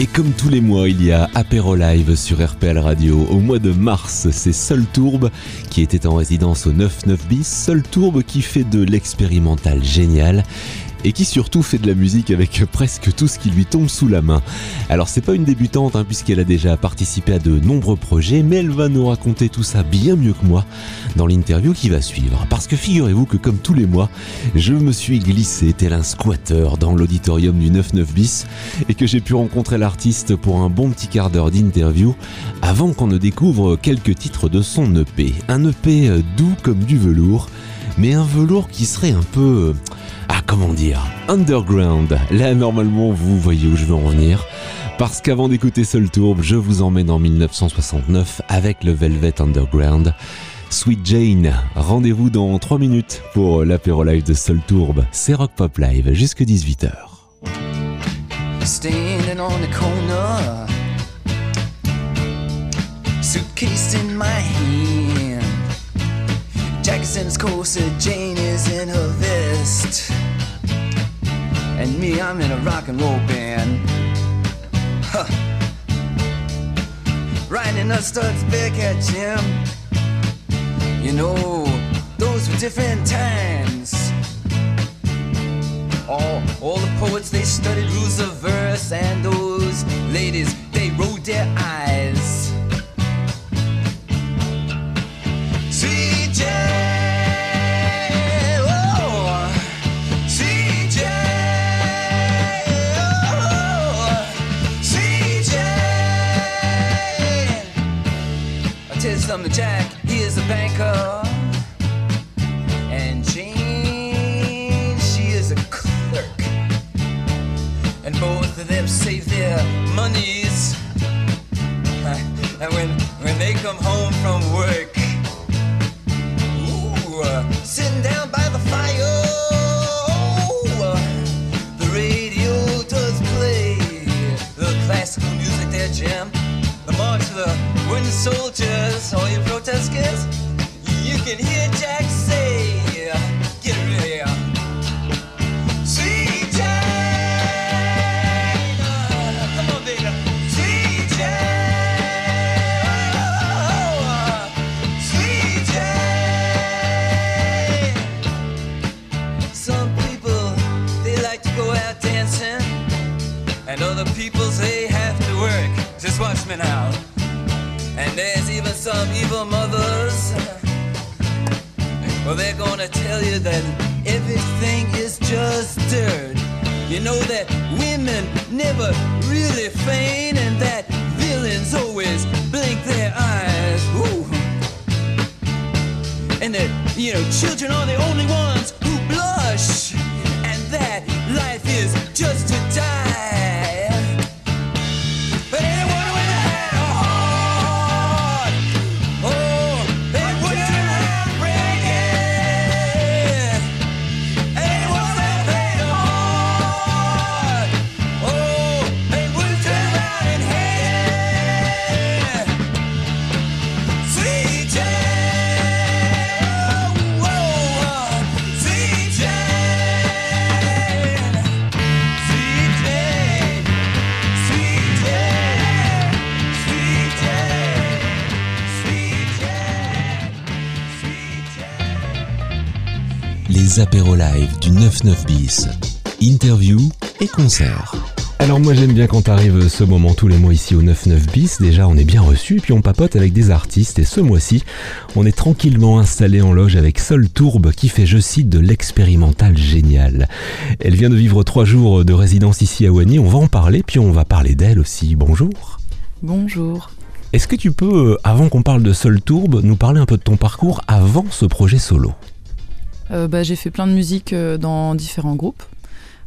Et comme tous les mois, il y a Apéro Live sur RPL Radio. Au mois de mars, c'est Sol Tourbe qui était en résidence au 99 bis. Sol Tourbe qui fait de l'expérimental génial et qui surtout fait de la musique avec presque tout ce qui lui tombe sous la main. Alors c'est pas une débutante hein, puisqu'elle a déjà participé à de nombreux projets, mais elle va nous raconter tout ça bien mieux que moi dans l'interview qui va suivre. Parce que figurez-vous que comme tous les mois, je me suis glissé tel un squatter dans l'auditorium du 99 bis et que j'ai pu rencontrer l'artiste pour un bon petit quart d'heure d'interview avant qu'on ne découvre quelques titres de son EP. Un EP doux comme du velours, mais un velours qui serait un peu comment dire, underground. Là normalement vous voyez où je veux en venir. Parce qu'avant d'écouter Soul Tourbe, je vous emmène en 1969 avec le Velvet Underground. Sweet Jane, rendez-vous dans 3 minutes pour l'apéro live de Soul Tourbe. C'est Rock Pop Live jusque 18h. Standing on the corner, suitcase in my hand. Jackson's corset, Jane is in her vest. And me, I'm in a rock and roll band. Huh. Riding a Studs Beckett, Jim. You know, those were different times. All, all the poets, they studied rules of verse, and those ladies, they rolled their eyes. CJ! Summer Jack, he is a banker. And Jane, she is a clerk. And both of them save their monies. And when, when they come home from work, ooh, uh, sitting down by soldiers, all your protest kids, you can hear Jackson. Well, they're gonna tell you that everything is just dirt. You know that women never really faint, and that villains always blink their eyes. Ooh. And that, you know, children are the only ones who blush, and that life is just to Les apéros live du 99 bis. Interview et concert. Alors moi j'aime bien quand arrive ce moment tous les mois ici au 99 bis, déjà on est bien reçu puis on papote avec des artistes et ce mois-ci on est tranquillement installé en loge avec Sol Tourbe qui fait je cite de l'expérimental génial. Elle vient de vivre trois jours de résidence ici à Wany, on va en parler puis on va parler d'elle aussi. Bonjour. Bonjour. Est-ce que tu peux, euh, avant qu'on parle de Sol Tourbe, nous parler un peu de ton parcours avant ce projet solo? Bah, j'ai fait plein de musique euh, dans différents groupes,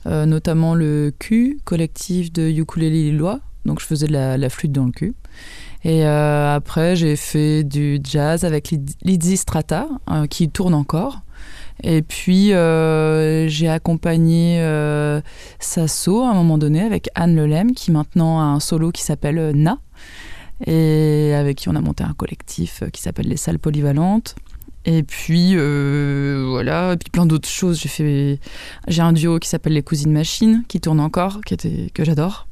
euh, notamment le Q, collectif de ukulélé lillois. Donc je faisais de la, flûte dans le cul. Et euh, après, j'ai fait du jazz avec Lizzy Strata, euh, qui tourne encore. Et puis, euh, j'ai accompagné euh, Sasso à un moment donné avec Anne Lelem, qui maintenant a un solo qui s'appelle euh, Na, et avec qui on a monté un collectif euh, qui s'appelle Les Salles Polyvalentes. Et puis voilà, et puis plein d'autres choses. J'ai fait, j'ai un duo qui s'appelle les Cousines Machines qui tourne encore, qui était que j'adore.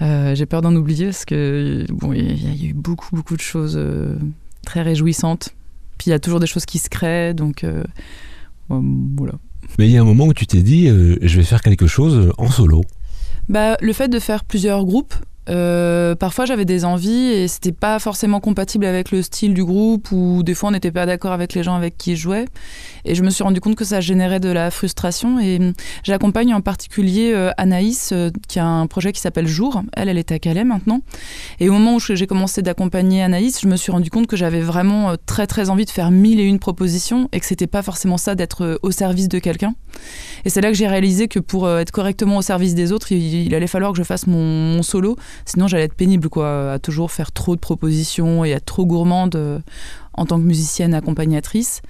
j'ai peur d'en oublier parce que bon, il y, a eu beaucoup beaucoup de choses très réjouissantes. Puis il y a toujours des choses qui se créent, donc voilà. Mais il y a un moment où tu t'es dit, je vais faire quelque chose en solo. Bah, le fait de faire plusieurs groupes, euh, parfois j'avais des envies et c'était pas forcément compatible avec le style du groupe ou des fois on n'était pas d'accord avec les gens avec qui je jouais et je me suis rendu compte que ça générait de la frustration. Et hum, j'accompagne en particulier euh, Anaïs euh, qui a un projet qui s'appelle Jour. Elle elle est à Calais maintenant. Et au moment où j'ai commencé d'accompagner Anaïs je me suis rendu compte que j'avais vraiment très très envie de faire mille et une propositions et que c'était pas forcément ça d'être au service de quelqu'un. Et c'est là que j'ai réalisé que pour être correctement au service des autres il, allait falloir que je fasse mon solo. Sinon, j'allais être pénible, quoi, à toujours faire trop de propositions et être trop gourmande euh, en tant que musicienne accompagnatrice.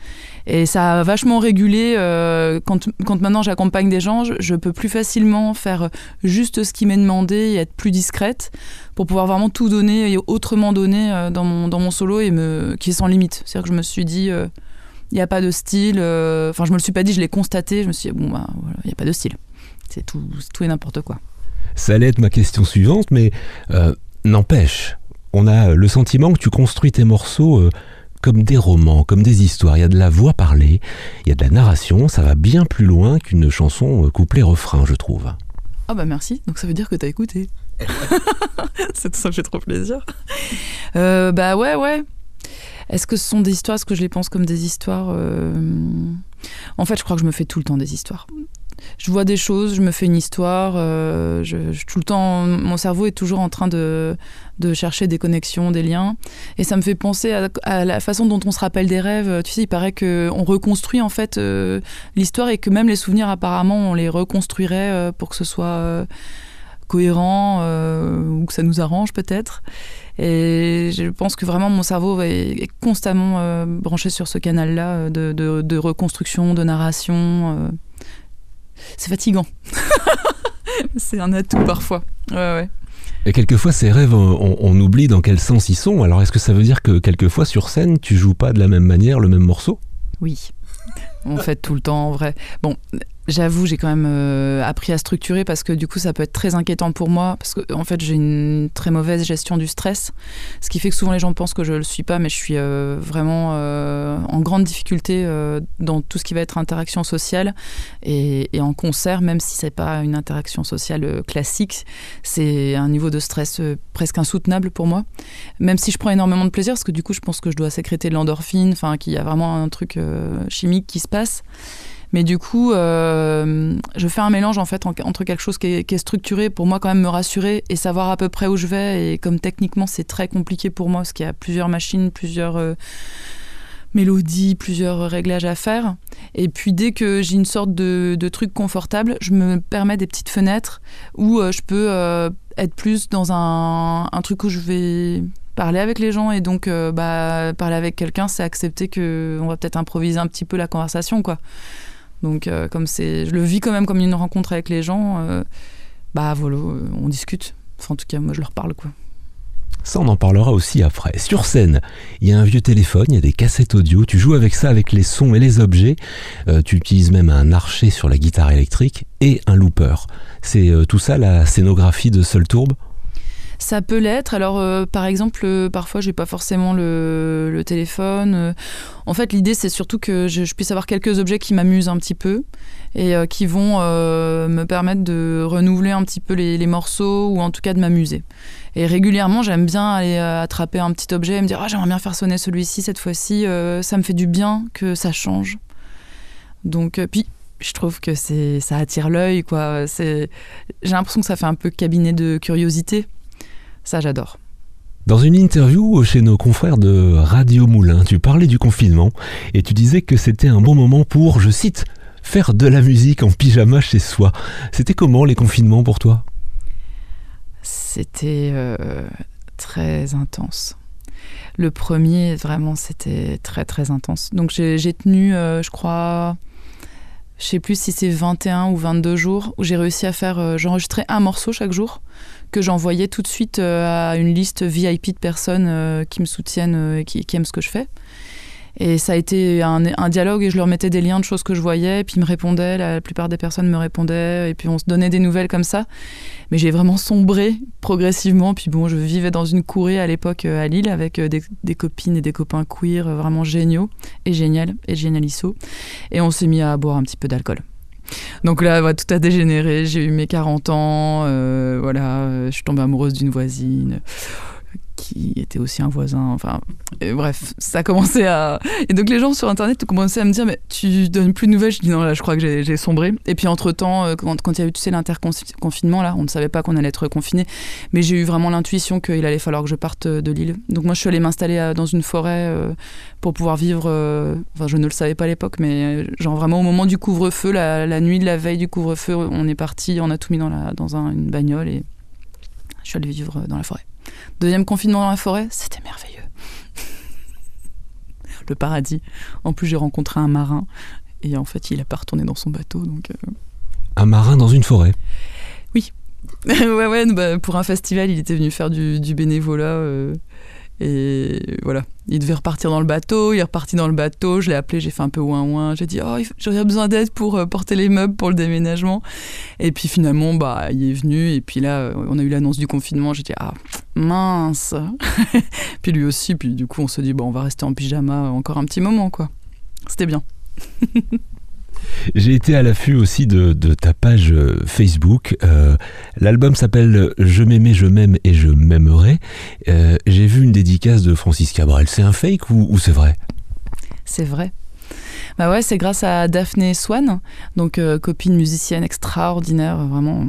Et ça a vachement régulé. Euh, quand, quand, maintenant j'accompagne des gens, je, peux plus facilement faire juste ce qui m'est demandé et être plus discrète pour pouvoir vraiment tout donner et autrement donner euh, dans, mon, dans mon solo et me, qui est sans limite. C'est-à-dire que je me suis dit, il n'y a pas de style. Enfin, je me le suis pas dit, je l'ai constaté. Je me suis dit, bon, bah, il n'y a pas de style. C'est tout, tout et n'importe quoi. Ça allait être ma question suivante, mais euh, n'empêche, on a le sentiment que tu construis tes morceaux euh, comme des romans, comme des histoires. Il y a de la voix parlée, il y a de la narration, ça va bien plus loin qu'une chanson euh, couplet-refrain, je trouve. Ah bah merci, donc ça veut dire que t'as écouté. ça me fait trop plaisir. bah ouais, ouais. Est-ce que ce sont des histoires Est-ce que je les pense comme des histoires En fait, je crois que je me fais tout le temps des histoires je vois des choses, je me fais une histoire. Euh, tout le temps, mon cerveau est toujours en train de, de, chercher des connexions, des liens. Et ça me fait penser à, la façon dont on se rappelle des rêves. Tu sais, il paraît qu'on reconstruit en fait euh, l'histoire et que même les souvenirs, apparemment, on les reconstruirait euh, pour que ce soit cohérent ou que ça nous arrange peut-être. Et je pense que vraiment mon cerveau est, constamment branché sur ce canal-là de, de, reconstruction, de narration c'est fatigant. c'est un atout parfois. Et quelquefois, ces rêves, on, oublie dans quel sens ils sont. Alors, est-ce que ça veut dire que quelquefois, sur scène, tu joues pas de la même manière le même morceau? Oui. En fait, tout le temps, en vrai. Bon, J'avoue, j'ai quand même euh, appris à structurer parce que du coup, ça peut être très inquiétant pour moi parce que en fait, j'ai une très mauvaise gestion du stress, ce qui fait que souvent les gens pensent que je le suis pas, mais je suis euh, vraiment euh, en grande difficulté dans tout ce qui va être interaction sociale et, et en concert, même si c'est pas une interaction sociale classique, c'est un niveau de stress presque insoutenable pour moi. Même si je prends énormément de plaisir, parce que du coup, je pense que je dois sécréter de l'endorphine, enfin, qu'il y a vraiment un truc chimique qui se passe. Mais du coup, euh, je fais un mélange en fait entre quelque chose qui est, structuré pour moi quand même me rassurer et savoir à peu près où je vais. Et comme techniquement c'est très compliqué pour moi parce qu'il y a plusieurs machines, plusieurs euh, mélodies, plusieurs réglages à faire. Et puis dès que j'ai une sorte de, truc confortable, je me permets des petites fenêtres où euh, je peux être plus dans un, un, truc où je vais parler avec les gens et donc bah, parler avec quelqu'un, c'est accepter que on va peut-être improviser un petit peu la conversation quoi. Donc, euh, comme c'est, je le vis quand même comme une rencontre avec les gens, euh, bah voilà, euh, on discute. Enfin, en tout cas, moi, je leur parle, quoi. Ça, on en parlera aussi après. Sur scène, il y a un vieux téléphone, il y a des cassettes audio. Tu joues avec ça, avec les sons et les objets. tu utilises même un archet sur la guitare électrique et un looper. C'est tout ça la scénographie de Seul Tourbe? Ça peut l'être. Alors, euh, par exemple, euh, parfois, j'ai pas forcément le, téléphone. Euh. en fait, l'idée, c'est surtout que je, puisse avoir quelques objets qui m'amusent un petit peu et qui vont me permettre de renouveler un petit peu les, morceaux ou en tout cas de m'amuser. Et régulièrement, j'aime bien aller attraper un petit objet et me dire ah, j'aimerais bien faire sonner celui-ci cette fois-ci. ça me fait du bien que ça change. Donc, puis je trouve que ça attire l'œil j'ai l'impression que ça fait un peu cabinet de curiosité. Ça, j'adore. Dans une interview chez nos confrères de Radio Moulin, tu parlais du confinement et tu disais que c'était un bon moment pour, je cite, faire de la musique en pyjama chez soi. C'était comment les confinements pour toi? C'était euh, très intense. Le premier, vraiment, c'était très très intense. Donc j'ai tenu, euh, je crois, je sais plus si c'est 21 ou 22 jours où j'ai réussi à faire, euh, j'enregistrais un morceau chaque jour que j'envoyais tout de suite euh, à une liste VIP de personnes euh, qui me soutiennent et qui, aiment ce que je fais. Et ça a été un, dialogue et je leur mettais des liens de choses que je voyais, puis ils me répondaient, la, plupart des personnes me répondaient, et puis on se donnait des nouvelles comme ça. Mais j'ai vraiment sombré progressivement, puis bon, je vivais dans une courée à l'époque euh, à Lille avec euh, des, copines et des copains queer vraiment géniaux et génial, et génialissaux. Et on s'est mis à boire un petit peu d'alcool. Donc là, tout a dégénéré. J'ai eu mes 40 ans. Euh, voilà, je suis tombée amoureuse d'une voisine qui était aussi un voisin. Enfin, bref, ça a commencé à. Et donc les gens sur Internet ont commencé à me dire Mais tu donnes plus de nouvelles? Je dis Non, là, je crois que j'ai sombré. Et puis entre-temps, euh, quand, il y a eu, tu sais, l'interconfinement, là, on ne savait pas qu'on allait être confiné. Mais j'ai eu vraiment l'intuition qu'il allait falloir que je parte euh, de l'île. Donc moi, je suis allée m'installer euh, dans une forêt pour pouvoir vivre. Enfin, je ne le savais pas à l'époque, mais genre vraiment au moment du couvre-feu, la, nuit de la veille du couvre-feu, on est parti, on a tout mis dans, une bagnole et je suis allée vivre dans la forêt. Deuxième confinement dans la forêt, c'était merveilleux. le paradis. En plus, j'ai rencontré un marin et en fait, il n'a pas retourné dans son bateau. Donc, euh. Un marin dans une forêt Oui. ouais, ouais, bah, pour un festival, il était venu faire du, bénévolat. Euh, et voilà, il devait repartir dans le bateau, il est reparti dans le bateau, je l'ai appelé, j'ai fait un peu ouin ouin, j'ai dit oh j'aurais besoin d'aide pour euh, porter les meubles pour le déménagement. Et puis finalement bah il est venu et puis là on a eu l'annonce du confinement, j'ai dit ah mince. puis lui aussi, puis du coup on se dit bon on va rester en pyjama encore un petit moment quoi. C'était bien. J'ai été à l'affût aussi de, ta page euh, Facebook. Euh, l'album s'appelle Je m'aimais, je m'aime et je m'aimerai. Euh, j'ai vu une dédicace de Francis Cabrel. C'est un fake ou, c'est vrai? C'est vrai. Bah ouais, c'est grâce à Daphné Swan, donc copine musicienne extraordinaire, vraiment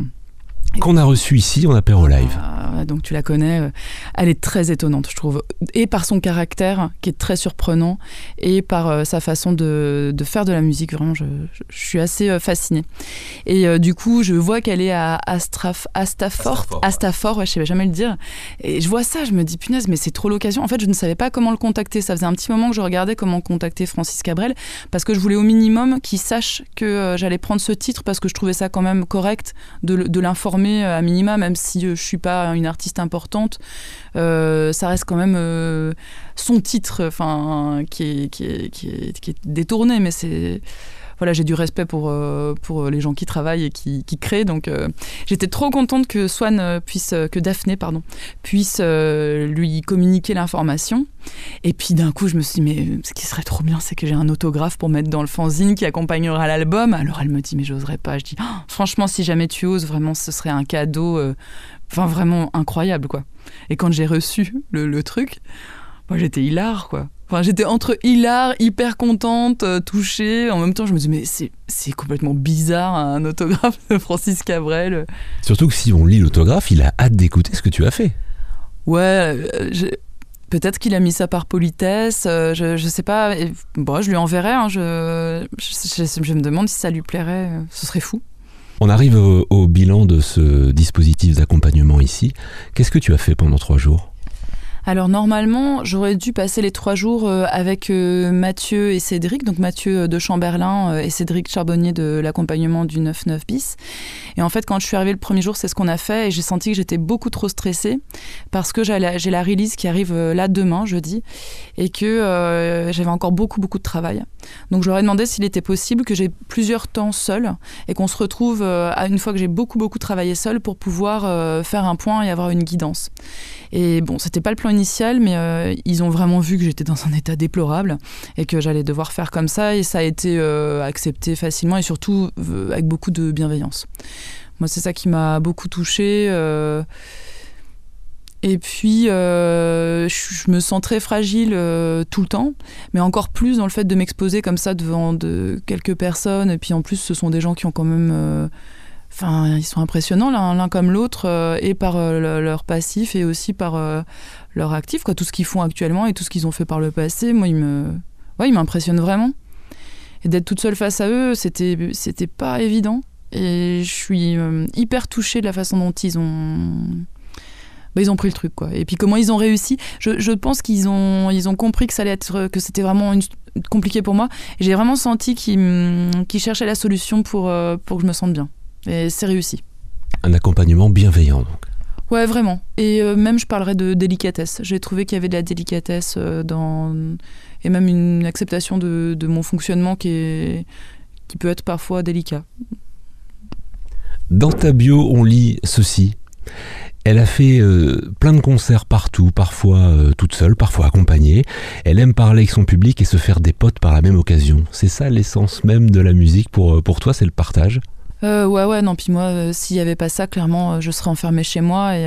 qu'on a reçu ici en apéro live. Ah, donc tu la connais, euh, elle est très étonnante, je trouve, et par son caractère qui est très surprenant, et par euh, sa façon de, faire de la musique. Vraiment, je, suis assez euh, fascinée. Et du coup, je vois qu'elle est à Astraf, Astafort, Astafort, ouais, je sais jamais le dire. Et je vois ça, je me dis punaise, mais c'est trop l'occasion. En fait, je ne savais pas comment le contacter. Ça faisait un petit moment que je regardais comment contacter Francis Cabrel, parce que je voulais au minimum qu'il sache que j'allais prendre ce titre, parce que je trouvais ça quand même correct de, de l'informer euh, à minima, même si euh, je suis pas une artiste importante, euh, ça reste quand même son titre, qui, est, détourné, mais c'est voilà, j'ai du respect pour, pour les gens qui travaillent et qui, qui créent. Donc, j'étais trop contente que Swan puisse, que Daphné, pardon, puisse lui communiquer l'information. Et puis d'un coup, je me suis dit, mais ce qui serait trop bien, c'est que j'ai un autographe pour mettre dans le fanzine qui accompagnera l'album. Alors elle me dit, mais j'oserais pas. Je dis, oh, franchement, si jamais tu oses, vraiment, ce serait un cadeau, euh, vraiment incroyable, quoi. Et quand j'ai reçu le, truc, moi j'étais hilar, quoi. Enfin, j'étais entre hilar, hyper contente, euh, touchée. En même temps, je me dis, mais c'est complètement bizarre un autographe de Francis Cabrel. Surtout que si on lit l'autographe, il a hâte d'écouter ce que tu as fait. Ouais, euh, Peut-être qu'il a mis ça par politesse, euh, je, je sais pas. bon, je lui enverrai, hein, je, je, me demande si ça lui plairait, ce serait fou. On arrive au bilan de ce dispositif d'accompagnement ici. Qu'est-ce que tu as fait pendant trois jours? Alors normalement, j'aurais dû passer les trois jours euh, avec euh, Mathieu et Cédric, donc Mathieu de Chamberlain euh, et Cédric Charbonnier de l'accompagnement du 9-9 bis. Et en fait, quand je suis arrivée le premier jour, c'est ce qu'on a fait et j'ai senti que j'étais beaucoup trop stressée parce que j'ai la, release qui arrive là demain, jeudi, et que j'avais encore beaucoup, beaucoup de travail. Donc j'aurais demandé s'il était possible que j'ai plusieurs temps seul et qu'on se retrouve à une fois que j'ai beaucoup, beaucoup travaillé seul pour pouvoir faire un point et avoir une guidance. Et bon, c'était pas le plan mais euh, ils ont vraiment vu que j'étais dans un état déplorable et que j'allais devoir faire comme ça. Et ça a été euh, accepté facilement et surtout euh, avec beaucoup de bienveillance. Moi, c'est ça qui m'a beaucoup touchée. Et puis, je me sens très fragile tout le temps, mais encore plus dans le fait de m'exposer comme ça devant de quelques personnes. Et puis en plus, ce sont des gens qui ont quand même Enfin, ils sont impressionnants l'un comme l'autre, et par leur passif et aussi par leur actif, quoi. Tout ce qu'ils font actuellement et tout ce qu'ils ont fait par le passé, moi, ils me, ouais, ils m'impressionnent vraiment. Et d'être toute seule face à eux, c'était, c'était pas évident. Et je suis hyper touchée de la façon dont ils ont, bah, ils ont pris le truc, quoi. Et puis comment ils ont réussi. Je, je pense qu'ils ont, ils ont compris que ça allait être, que c'était vraiment compliqué pour moi. Et j'ai vraiment senti qu'ils, qu'ils cherchaient la solution pour, pour que je me sente bien. Et c'est réussi. Un accompagnement bienveillant, donc. Ouais, vraiment. Et euh, même, je parlerais de délicatesse. J'ai trouvé qu'il y avait de la délicatesse euh, dans. et même une acceptation de, mon fonctionnement qui, peut être parfois délicat. Dans ta bio, on lit ceci. Elle a fait euh, plein de concerts partout, parfois toute seule, parfois accompagnée. Elle aime parler avec son public et se faire des potes par la même occasion. C'est ça l'essence même de la musique pour, pour toi, c'est le partage? Ouais, ouais, non, puis moi, s'il n'y avait pas ça, clairement, je serais enfermée chez moi et,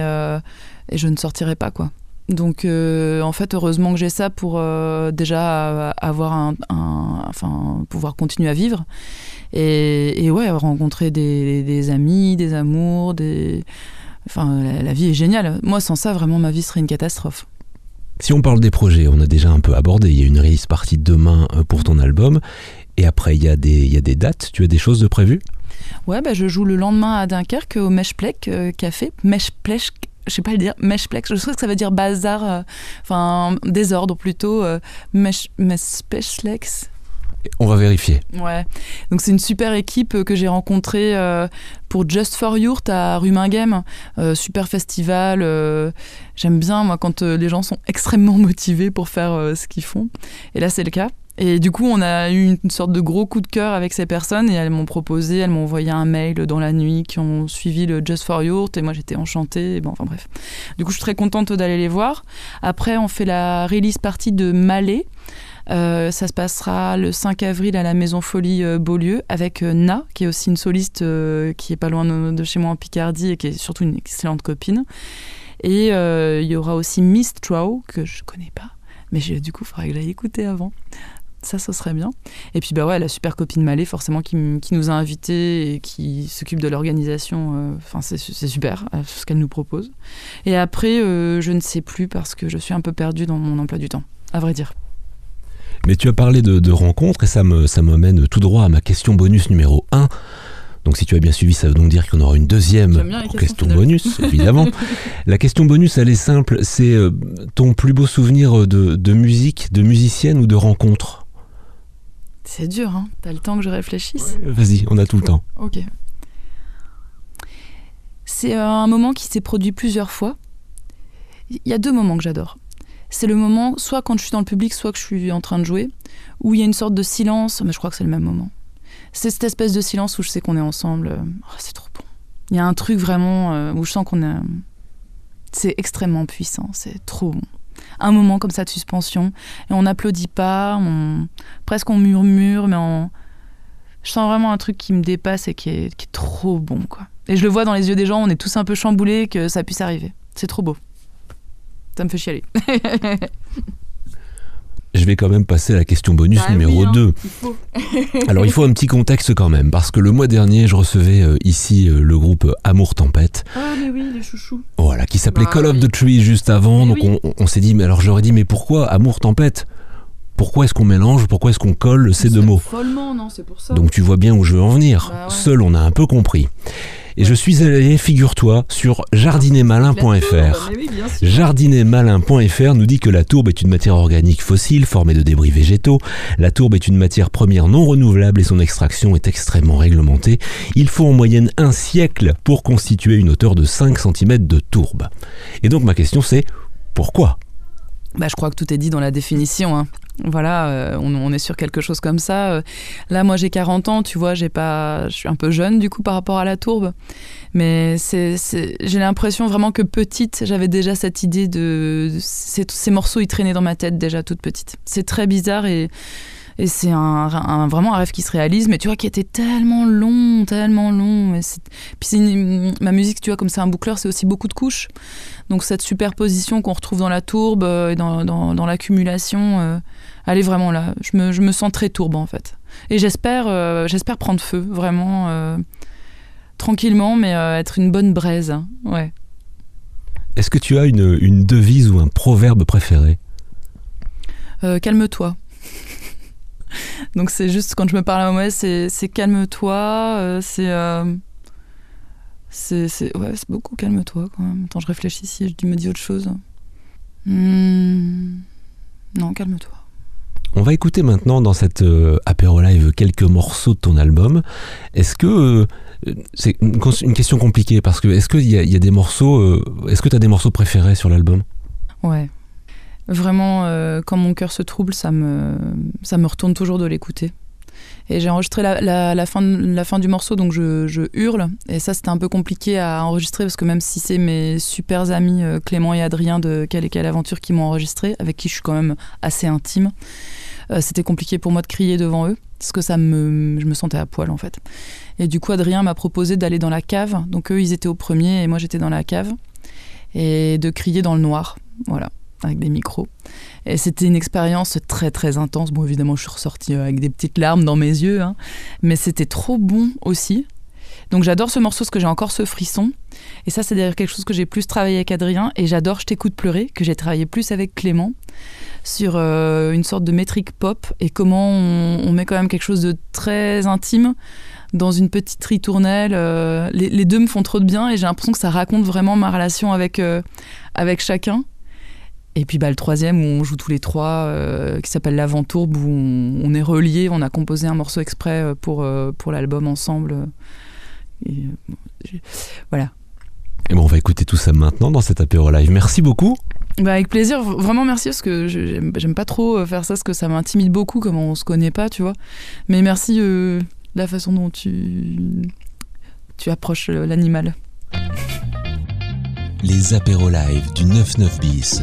et je ne sortirais pas, quoi. Donc, en fait, heureusement que j'ai ça pour déjà avoir un, enfin, pouvoir continuer à vivre. Et, et ouais, rencontrer des, amis, des amours, des Enfin, la, vie est géniale. Moi, sans ça, vraiment, ma vie serait une catastrophe. Si on parle des projets, on a déjà un peu abordé. Il y a une release partie demain euh, pour ton album. Et après, il y, a des, il y a des dates. Tu as des choses de prévues? Ouais, bah, je joue le lendemain à Dunkerque au Meshplek euh, Café. Meshplek, je sais pas le dire, Meshplek, je sais que ça veut dire bazar, euh, enfin désordre plutôt. Mesh, on va vérifier. Ouais. Donc c'est une super équipe que j'ai rencontrée euh, pour Just for Yurt à Ruminghem. Euh, super festival. Euh, j'aime bien moi quand les gens sont extrêmement motivés pour faire ce qu'ils font. Et là c'est le cas. Et du coup, on a eu une sorte de gros coup de cœur avec ces personnes et elles m'ont proposé, elles m'ont envoyé un mail dans la nuit qui ont suivi le Just for Yurt et moi j'étais enchantée. bon, enfin bref. Du coup, je suis très contente d'aller les voir. Après, on fait la release partie de Malais. Euh, ça se passera le 5 avril à la Maison Folie euh, Beaulieu avec euh, Na, qui est aussi une soliste qui est pas loin de, chez moi en Picardie et qui est surtout une excellente copine. Et il y aura aussi Miss Trow, que je connais pas, mais du coup, il faudra que j'aille écouter avant. Ça, ce serait bien. Et puis, bah ouais, la super copine Malé, forcément, qui, nous a invités et qui s'occupe de l'organisation. Enfin, c'est super, ce qu'elle nous propose. Et après, je ne sais plus parce que je suis un peu perdue dans mon emploi du temps, à vrai dire. Mais tu as parlé de, rencontres et ça me ça m'amène tout droit à ma question bonus numéro 1. Donc si tu as bien suivi, ça veut donc dire qu'on aura une deuxième question bonus, évidemment. La question bonus, elle est simple, c'est euh, ton plus beau souvenir de, musique, de musicienne ou de rencontre? C'est dur, hein T'as le temps que je réfléchisse Vas-y, on a tout le temps. Ok. C'est euh, un moment qui s'est produit plusieurs fois. Il y a deux moments que j'adore c'est le moment, soit quand je suis dans le public, soit que je suis en train de jouer, où il y a une sorte de silence, mais je crois que c'est le même moment. C'est cette espèce de silence où je sais qu'on est ensemble. Euh, oh, c'est trop bon. Il y a un truc vraiment euh, où je sens qu'on est. C'est extrêmement puissant, c'est trop bon. Un moment comme ça de suspension, et on n'applaudit pas, on... presque on murmure, mais on... je sens vraiment un truc qui me dépasse et qui est, qui est trop bon. quoi. Et je le vois dans les yeux des gens, on est tous un peu chamboulés que ça puisse arriver. C'est trop beau. Ça me fait chialer. Je vais quand même passer à la question bonus bah numéro 2. Hein, Alors il faut un petit contexte quand même, parce que le mois dernier, je recevais euh, ici euh, le groupe Amour Tempête. Ah mais oui, les chouchous. Voilà, qui s'appelait bah Call of the Tree juste avant. donc on, s'est dit, mais alors j'aurais dit, mais pourquoi Amour Tempête? Pourquoi est-ce qu'on mélange, pourquoi est-ce qu'on colle ces deux mots? Follement, non, c'est pour ça. Donc tu vois bien où je veux en venir. Bah Seul, on a un peu compris. Et je suis allé, figure-toi, sur jardinermalin.fr. Jardinermalin.fr nous dit que la tourbe est une matière organique fossile formée de débris végétaux. La tourbe est une matière première non renouvelable et son extraction est extrêmement réglementée. Il faut en moyenne un siècle pour constituer une hauteur de 5 cm de tourbe. Et donc ma question c'est pourquoi? Bah, je crois que tout est dit dans la définition. Hein. Voilà, euh, on, est sur quelque chose comme ça. Euh, là, moi, j'ai 40 ans, tu vois, j'ai pas, je suis un peu jeune du coup par rapport à la tourbe. Mais c'est, j'ai l'impression vraiment que petite, j'avais déjà cette idée de ces, ces morceaux, ils traînaient dans ma tête déjà toute petite. C'est très bizarre et et c'est un, vraiment un rêve qui se réalise, mais tu vois, qui était tellement long, tellement long. Et Puis ma musique, tu vois, comme c'est un boucleur, c'est aussi beaucoup de couches. Donc cette superposition qu'on retrouve dans la tourbe euh, et dans, dans, l'accumulation, euh, elle est vraiment là. Je me, je me, sens très tourbe, en fait. Et j'espère euh, j'espère prendre feu, vraiment, tranquillement, mais être une bonne braise. Ouais. Est-ce que tu as une, une devise ou un proverbe préféré? Calme-toi. Donc c'est juste quand je me parle à moi, c'est calme-toi, euh, euh, c'est c'est ouais, beaucoup calme-toi quand même. Attends, je réfléchis si je me dis autre chose. Hmm, non, calme-toi. On va écouter maintenant dans cette euh, apéro live quelques morceaux de ton album. Est-ce que c'est une, question compliquée parce que est-ce qu'il y, y, a des morceaux, est-ce que tu as des morceaux préférés sur l'album? Ouais. Vraiment, euh, quand mon cœur se trouble, ça me, ça me retourne toujours de l'écouter. Et j'ai enregistré la, fin, la fin du morceau, donc je, je hurle. Et ça, c'était un peu compliqué à enregistrer parce que même si c'est mes super amis euh, Clément et Adrien de Quelle et Quelle Aventure qui m'ont enregistré, avec qui je suis quand même assez intime, euh, c'était compliqué pour moi de crier devant eux parce que ça me, je me sentais à poil en fait. Et du coup, Adrien m'a proposé d'aller dans la cave. Donc eux, ils étaient au premier et moi, j'étais dans la cave. Et de crier dans le noir. Voilà avec des micros. Et c'était une expérience très très intense. Bon, évidemment, je suis ressortie euh, avec des petites larmes dans mes yeux, hein. mais c'était trop bon aussi. Donc j'adore ce morceau parce que j'ai encore ce frisson. Et ça, c'est d'ailleurs quelque chose que j'ai plus travaillé avec Adrien. Et j'adore Je t'écoute pleurer, que j'ai travaillé plus avec Clément, sur euh, une sorte de métrique pop et comment on, met quand même quelque chose de très intime dans une petite ritournelle. Euh, les, deux me font trop de bien et j'ai l'impression que ça raconte vraiment ma relation avec, avec chacun. Et puis bah, le troisième où on joue tous les trois, euh, qui s'appelle L'Aventourbe, où on, est reliés, on a composé un morceau exprès euh, pour, euh, pour l'album ensemble. voilà. Et bon, on va écouter tout ça maintenant dans cet apéro live. Merci beaucoup. Bah avec plaisir, vraiment merci parce que j'aime pas trop faire ça parce que ça m'intimide beaucoup comme on se connaît pas, tu vois. Mais merci la façon dont tu, tu approches l'animal. Les apéros live du 99 bis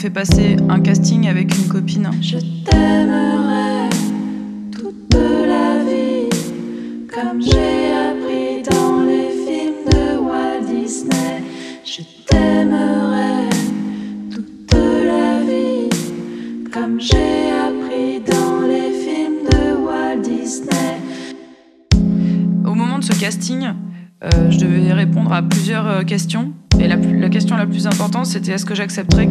fait passer un casting avec une copine. Je t'aimerai toute la vie, comme j'ai appris dans les films de Walt Disney. Je t'aimerai toute la vie, comme j'ai appris dans les films de Walt Disney. Au moment de ce casting, euh, je devais répondre à plusieurs euh, questions. Et la, plus- la question la plus importante, c'était est-ce que j'accepterais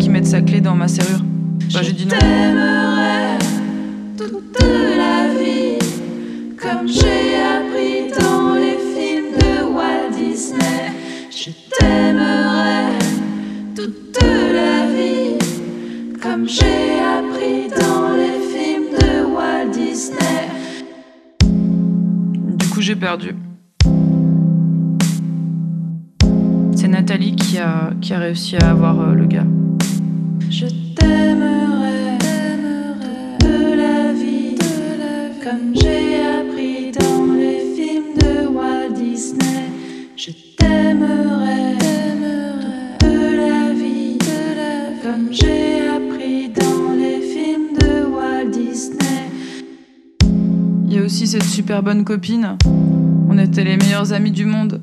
Je t'aimerai de la vie, comme j'ai appris dans les films de Walt Disney. Il y a aussi cette super bonne copine. On était les meilleurs amis du monde.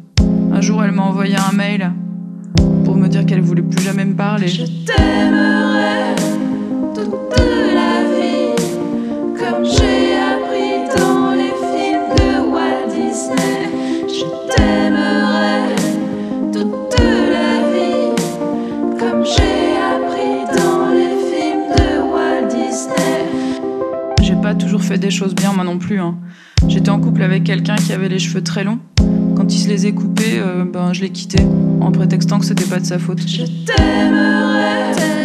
Un jour, elle m'a envoyé un mail pour me dire qu'elle voulait plus jamais me parler. Je t'aimerai toute fait des choses bien, moi non plus. hein. J'étais en couple avec quelqu'un qui avait les cheveux très longs. Quand il se les est coupés, euh, ben, je l'ai quitté en prétextant que c'était pas de sa faute. Je t'aimerai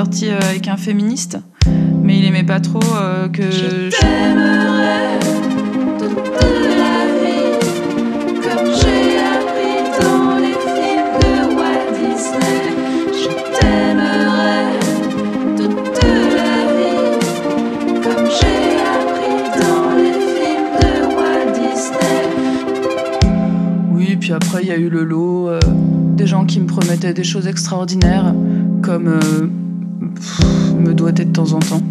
sortie euh, avec un féministe, mais il aimait pas trop euh, que Je je- t'aimerai toute la vie, comme j'ai appris dans les films de Walt Disney. Je t'aimerai toute la vie, comme j'ai appris dans les films de Walt Disney. Oui, puis après, il y a eu le lot, euh, des gens qui me promettaient des choses extraordinaires, comme euh, me doigter de temps en temps.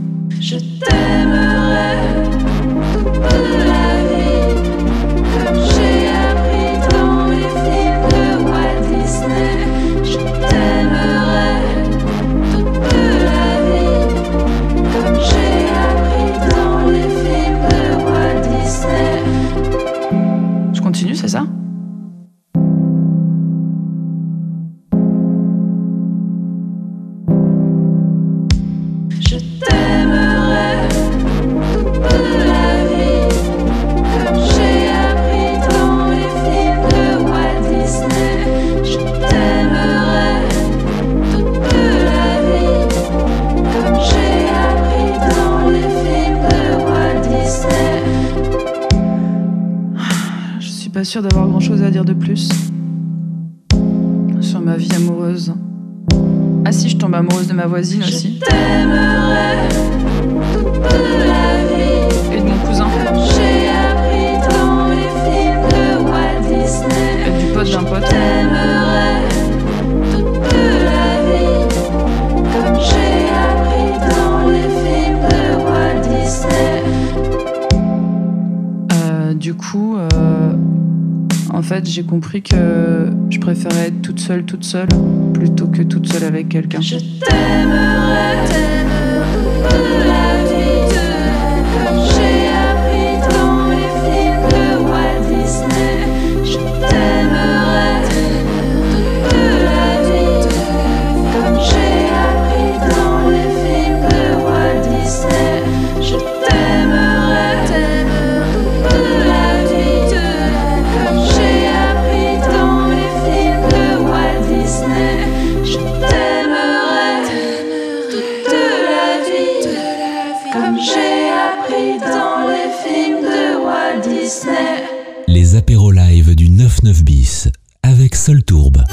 compris que euh, je préférais être toute seule, toute seule, plutôt que toute seule avec quelqu'un. Les apéros live du 99 bis avec Soltourbe.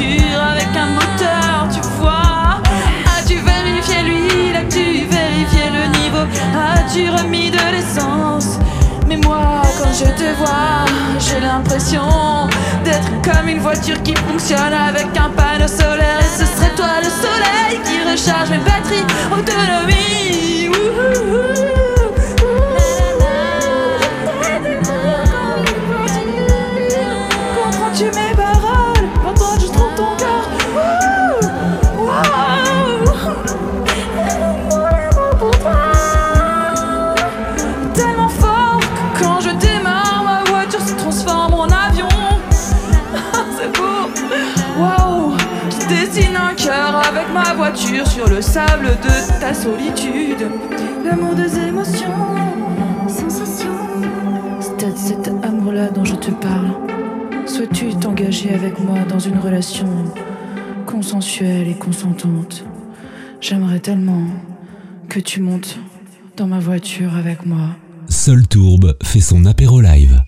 avec un moteur, tu vois. As-tu vérifié l'huile, as-tu vérifié le niveau, as-tu remis de l'essence? Mais moi, quand je te vois, j'ai l'impression d'être comme une voiture qui fonctionne avec un panneau solaire. Et ce serait toi le soleil qui recharge mes batteries, autonomie. Wouhou. Sur le sable de ta solitude. L'amour des émotions, sensations. C'est cet amour-là dont je te parle. Souhaites-tu t'engager avec moi dans une relation consensuelle et consentante? J'aimerais tellement que tu montes dans ma voiture avec moi. Sol Tourbe fait son apéro live.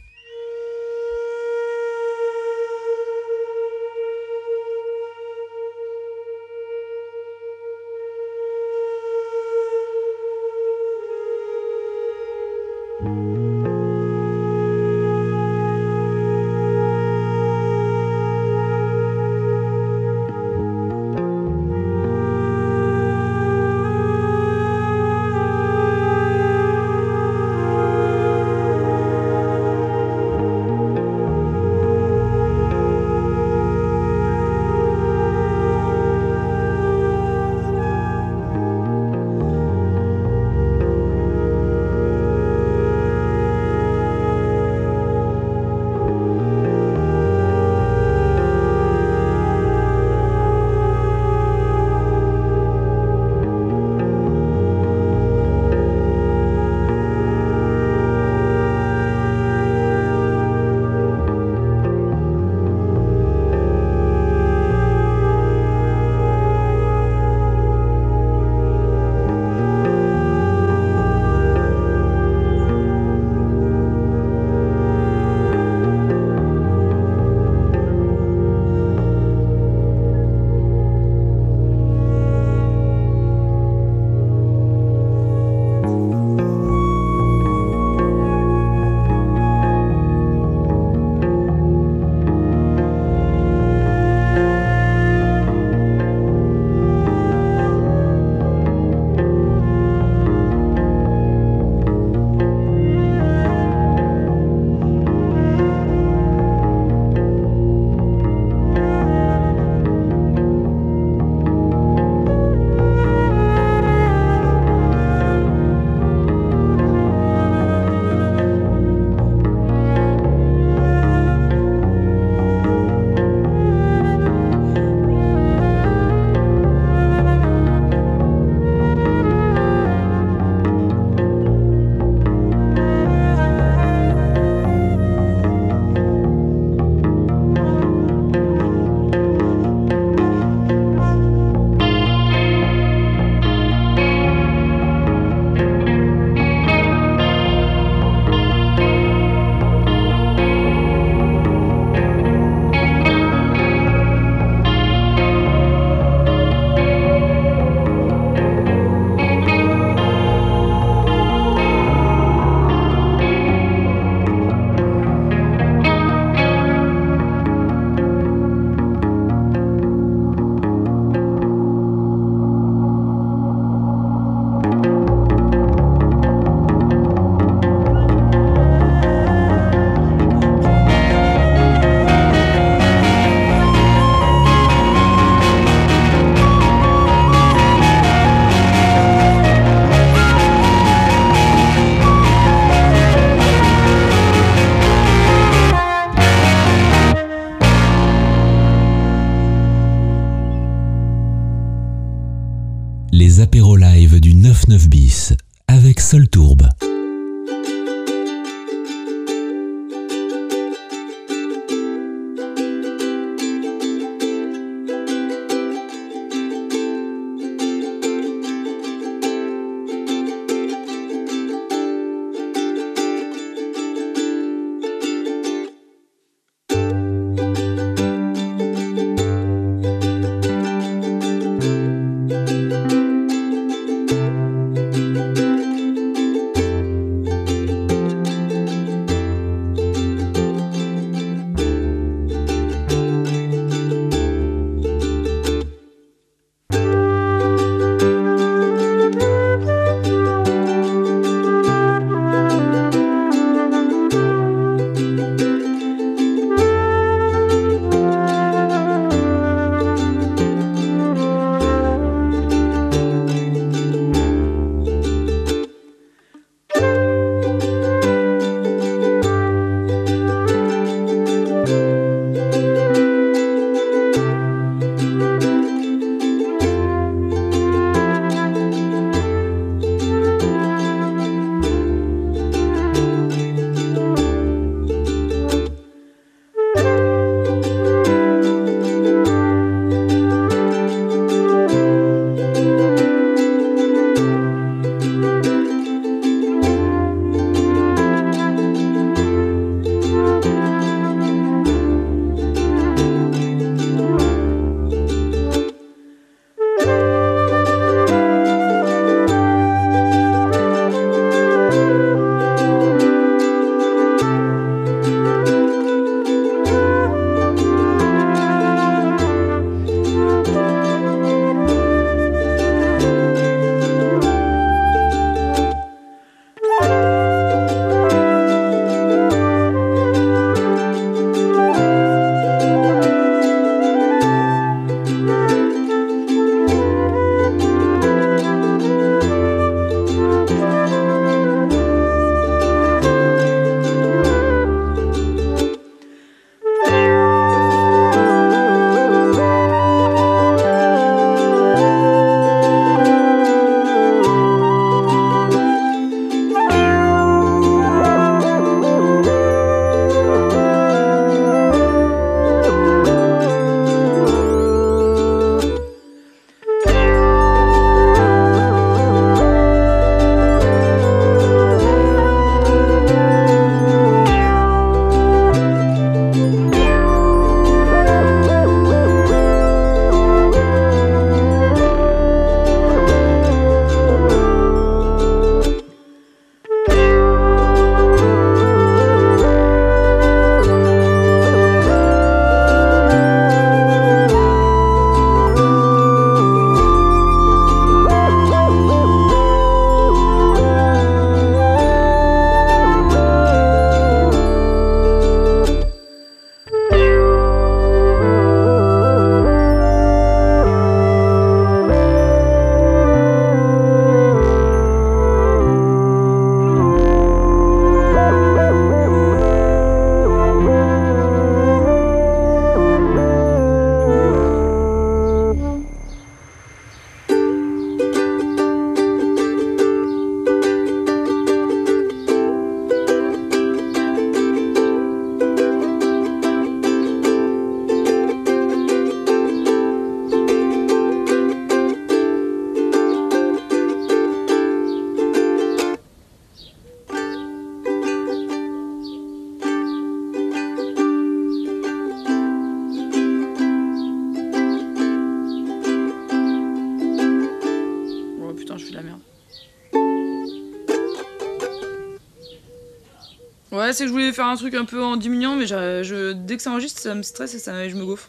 Faire un truc un peu en diminuant, mais je, dès que ça enregistre, ça me stresse et ça, je me gaufre.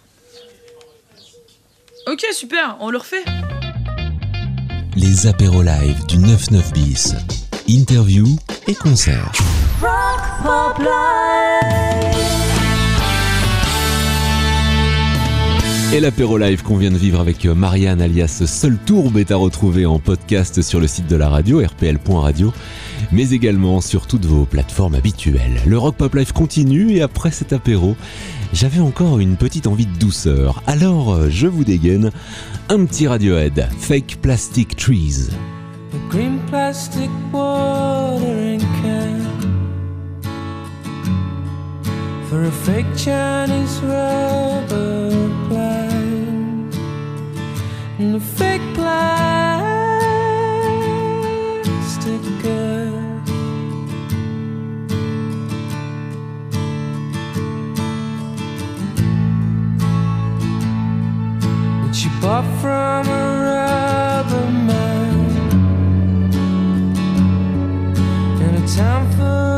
Ok, super, on le refait. Les apéros live du 99 bis. Interview et concert. Et l'apéro live qu'on vient de vivre avec Marianne alias Seul Tourbe est à retrouver en podcast sur le site de la radio rpl.radio mais également sur toutes vos plateformes habituelles. Le Rock Pop Live continue et après cet apéro, j'avais encore une petite envie de douceur. Alors je vous dégaine un petit Radiohead, Fake Plastic Trees. Far from a rubber man. In a time for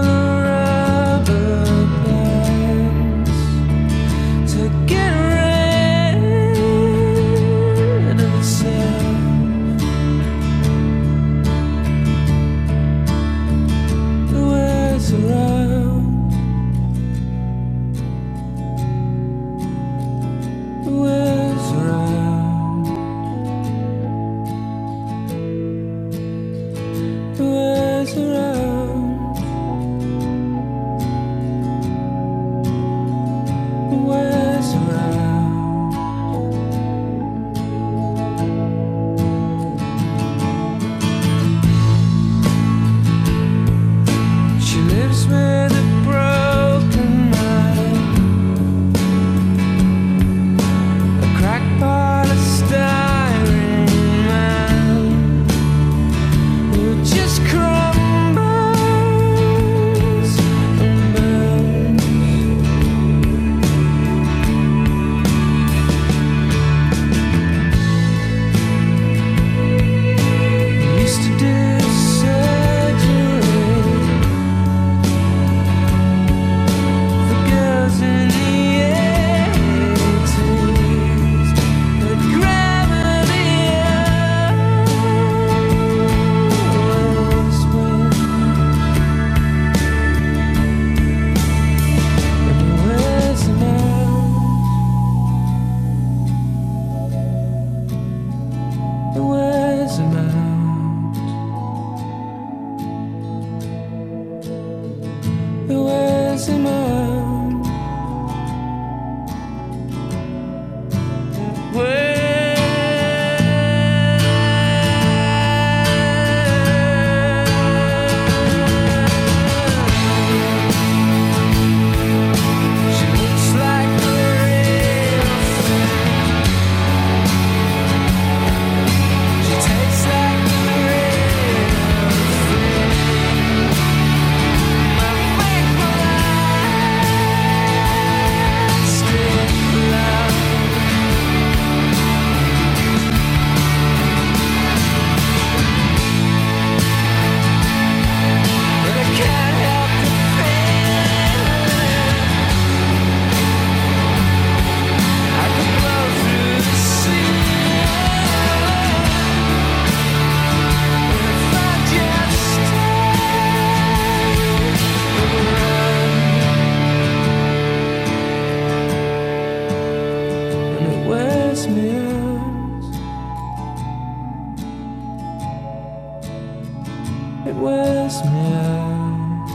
It wears me out.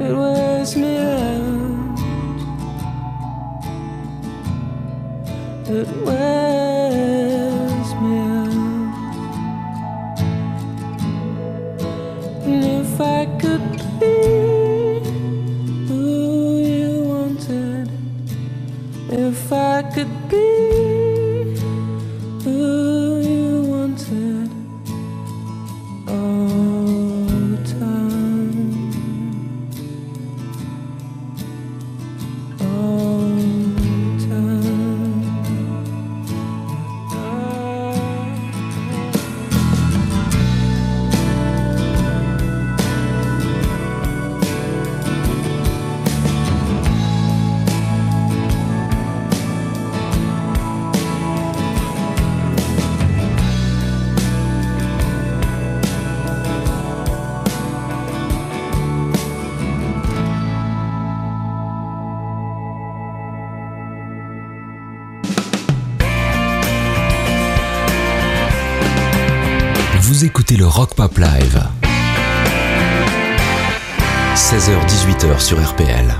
It wears me out. It wears sur RPL.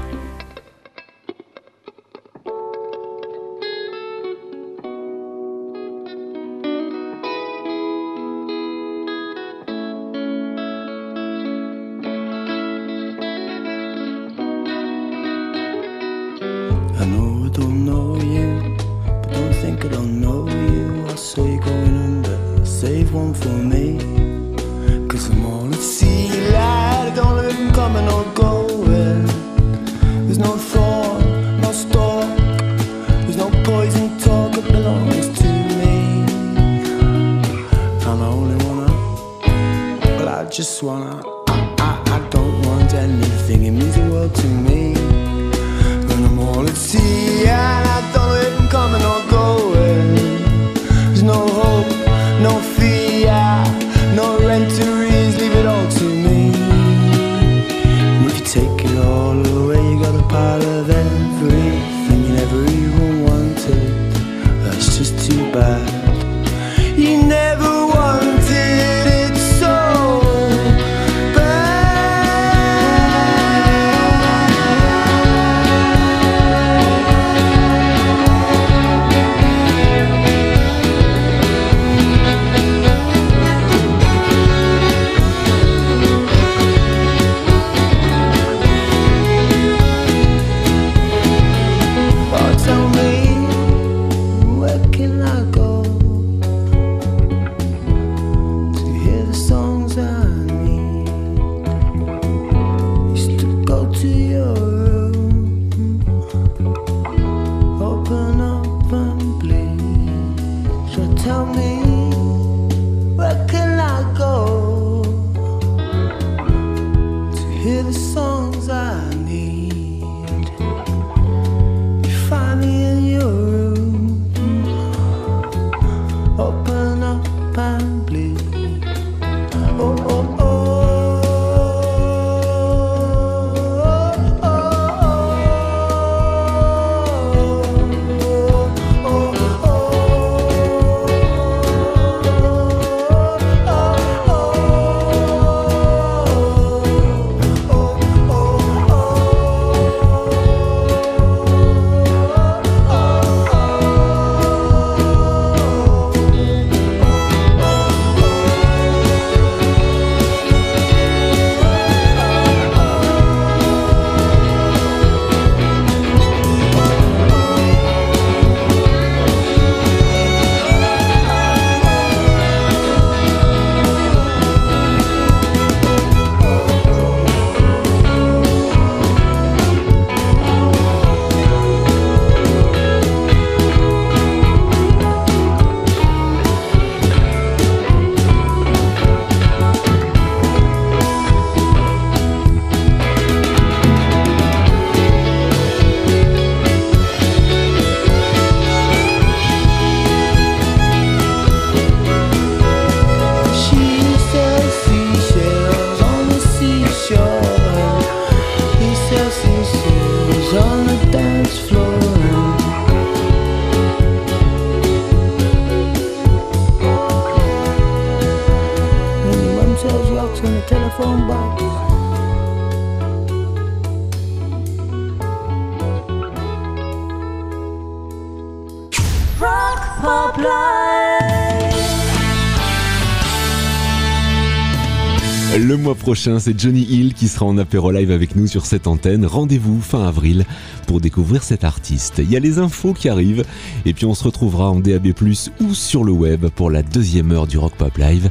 Mois prochain, c'est Johnny Hill qui sera en apéro live avec nous sur cette antenne. Rendez-vous fin avril pour découvrir cet artiste. Il y a les infos qui arrivent et puis on se retrouvera en DAB+, ou sur le web pour la deuxième heure du Rock Pop Live.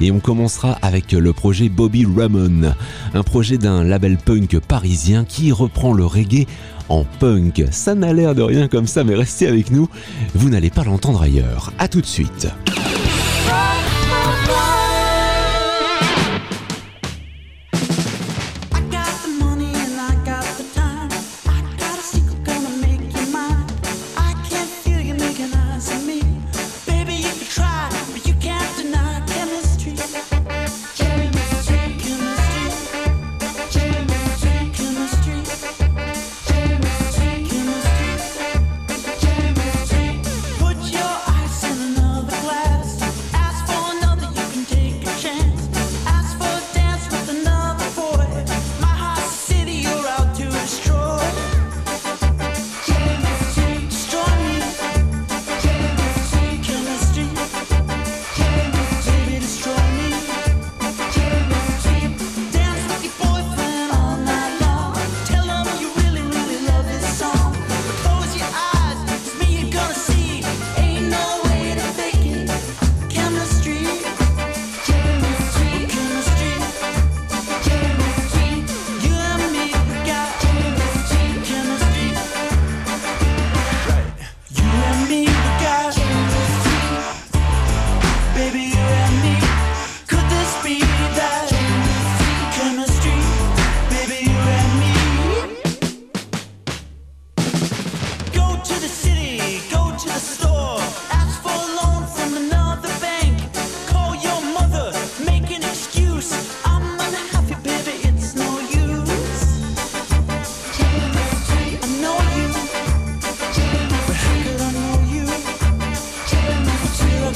Et on commencera avec le projet Bobby Ramon, un projet d'un label punk parisien qui reprend le reggae en punk. Ça n'a l'air de rien comme ça, mais restez avec nous, vous n'allez pas l'entendre ailleurs. A tout de suite.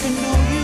to know you.